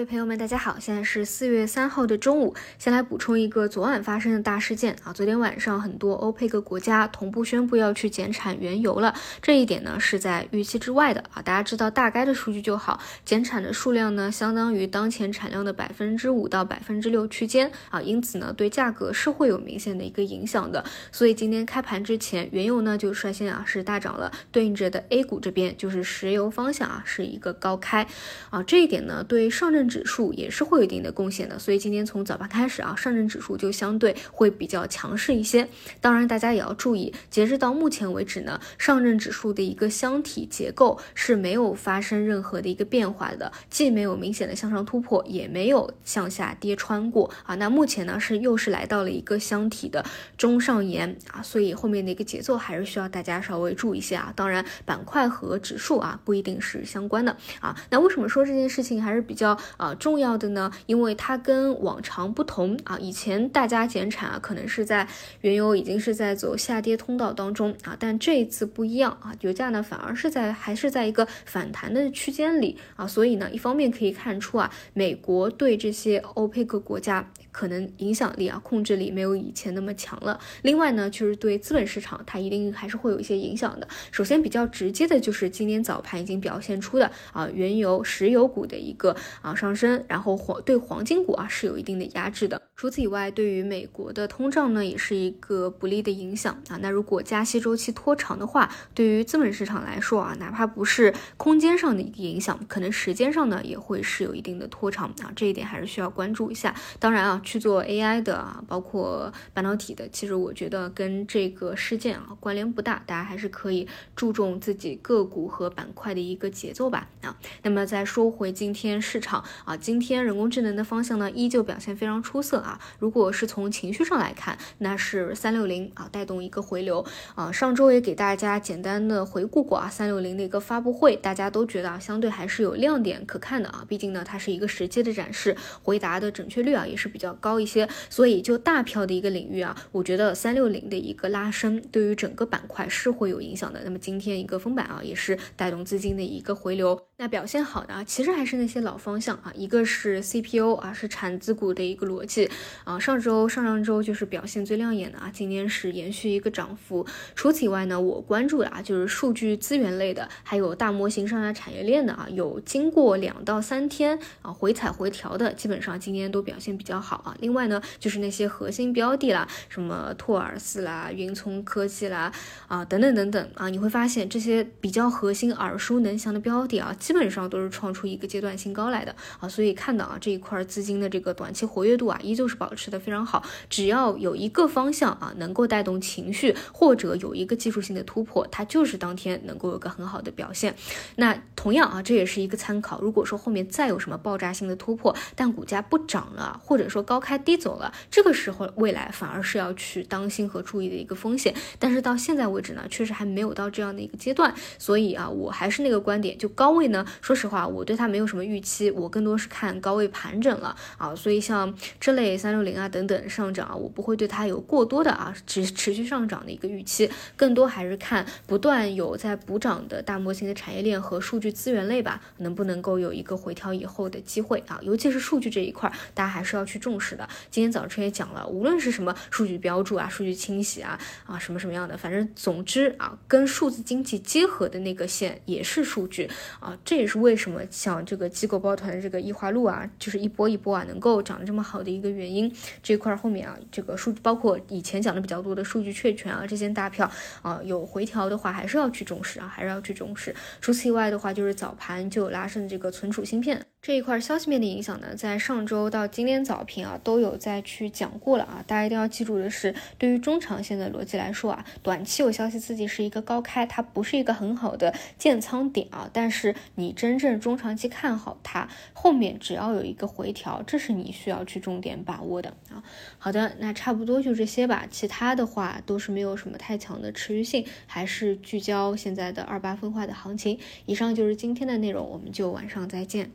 位朋友们，大家好，现在是四月三号的中午。先来补充一个昨晚发生的大事件啊，昨天晚上很多欧佩克国家同步宣布要去减产原油了，这一点呢是在预期之外的啊。大家知道大概的数据就好，减产的数量呢相当于当前产量的百分之五到百分之六区间啊，因此呢对价格是会有明显的一个影响的。所以今天开盘之前，原油呢就率先啊是大涨了，对应着的 A 股这边就是石油方向啊是一个高开啊，这一点呢对上证。指数也是会有一定的贡献的，所以今天从早盘开始啊，上证指数就相对会比较强势一些。当然，大家也要注意，截止到目前为止呢，上证指数的一个箱体结构是没有发生任何的一个变化的，既没有明显的向上突破，也没有向下跌穿过啊。那目前呢是又是来到了一个箱体的中上沿啊，所以后面的一个节奏还是需要大家稍微注意一些啊。当然，板块和指数啊不一定是相关的啊。那为什么说这件事情还是比较？啊，重要的呢，因为它跟往常不同啊。以前大家减产啊，可能是在原油已经是在走下跌通道当中啊，但这一次不一样啊，油价呢反而是在还是在一个反弹的区间里啊，所以呢，一方面可以看出啊，美国对这些欧佩克国家。可能影响力啊，控制力没有以前那么强了。另外呢，就是对资本市场，它一定还是会有一些影响的。首先比较直接的就是今天早盘已经表现出的啊，原油、石油股的一个啊上升，然后黄对黄金股啊是有一定的压制的。除此以外，对于美国的通胀呢，也是一个不利的影响啊。那如果加息周期拖长的话，对于资本市场来说啊，哪怕不是空间上的一个影响，可能时间上呢也会是有一定的拖长啊。这一点还是需要关注一下。当然啊。去做 AI 的啊，包括半导体的，其实我觉得跟这个事件啊关联不大，大家还是可以注重自己个股和板块的一个节奏吧啊。那么再说回今天市场啊，今天人工智能的方向呢依旧表现非常出色啊。如果是从情绪上来看，那是三六零啊带动一个回流啊。上周也给大家简单的回顾过啊，三六零的一个发布会，大家都觉得啊相对还是有亮点可看的啊。毕竟呢它是一个实际的展示，回答的准确率啊也是比较。高一些，所以就大票的一个领域啊，我觉得三六零的一个拉升对于整个板块是会有影响的。那么今天一个封板啊，也是带动资金的一个回流。那表现好的啊，其实还是那些老方向啊，一个是 CPU 啊，是产资股的一个逻辑啊。上周、上上周就是表现最亮眼的啊，今天是延续一个涨幅。除此以外呢，我关注的啊，就是数据资源类的，还有大模型上下产业链的啊，有经过两到三天啊回踩回调的，基本上今天都表现比较好啊。另外呢，就是那些核心标的啦，什么拓尔斯啦、云聪科技啦啊等等等等啊，你会发现这些比较核心、耳熟能详的标的啊。基本上都是创出一个阶段性高来的啊，所以看到啊这一块资金的这个短期活跃度啊，依旧是保持的非常好。只要有一个方向啊能够带动情绪，或者有一个技术性的突破，它就是当天能够有个很好的表现。那同样啊，这也是一个参考。如果说后面再有什么爆炸性的突破，但股价不涨了，或者说高开低走了，这个时候未来反而是要去当心和注意的一个风险。但是到现在为止呢，确实还没有到这样的一个阶段，所以啊，我还是那个观点，就高位呢。说实话，我对它没有什么预期，我更多是看高位盘整了啊，所以像这类三六零啊等等上涨啊，我不会对它有过多的啊持持续上涨的一个预期，更多还是看不断有在补涨的大模型的产业链和数据资源类吧，能不能够有一个回调以后的机会啊，尤其是数据这一块，大家还是要去重视的。今天早晨也讲了，无论是什么数据标注啊、数据清洗啊啊什么什么样的，反正总之啊，跟数字经济结合的那个线也是数据啊。这也是为什么像这个机构抱团这个易华路啊，就是一波一波啊，能够涨得这么好的一个原因。这块后面啊，这个数包括以前讲的比较多的数据确权啊，这些大票啊，有回调的话，还是要去重视啊，还是要去重视。除此以外的话，就是早盘就有拉升这个存储芯片。这一块消息面的影响呢，在上周到今天早评啊，都有再去讲过了啊。大家一定要记住的是，对于中长线的逻辑来说啊，短期有消息刺激是一个高开，它不是一个很好的建仓点啊。但是你真正中长期看好它，后面只要有一个回调，这是你需要去重点把握的啊。好的，那差不多就这些吧，其他的话都是没有什么太强的持续性，还是聚焦现在的二八分化的行情。以上就是今天的内容，我们就晚上再见。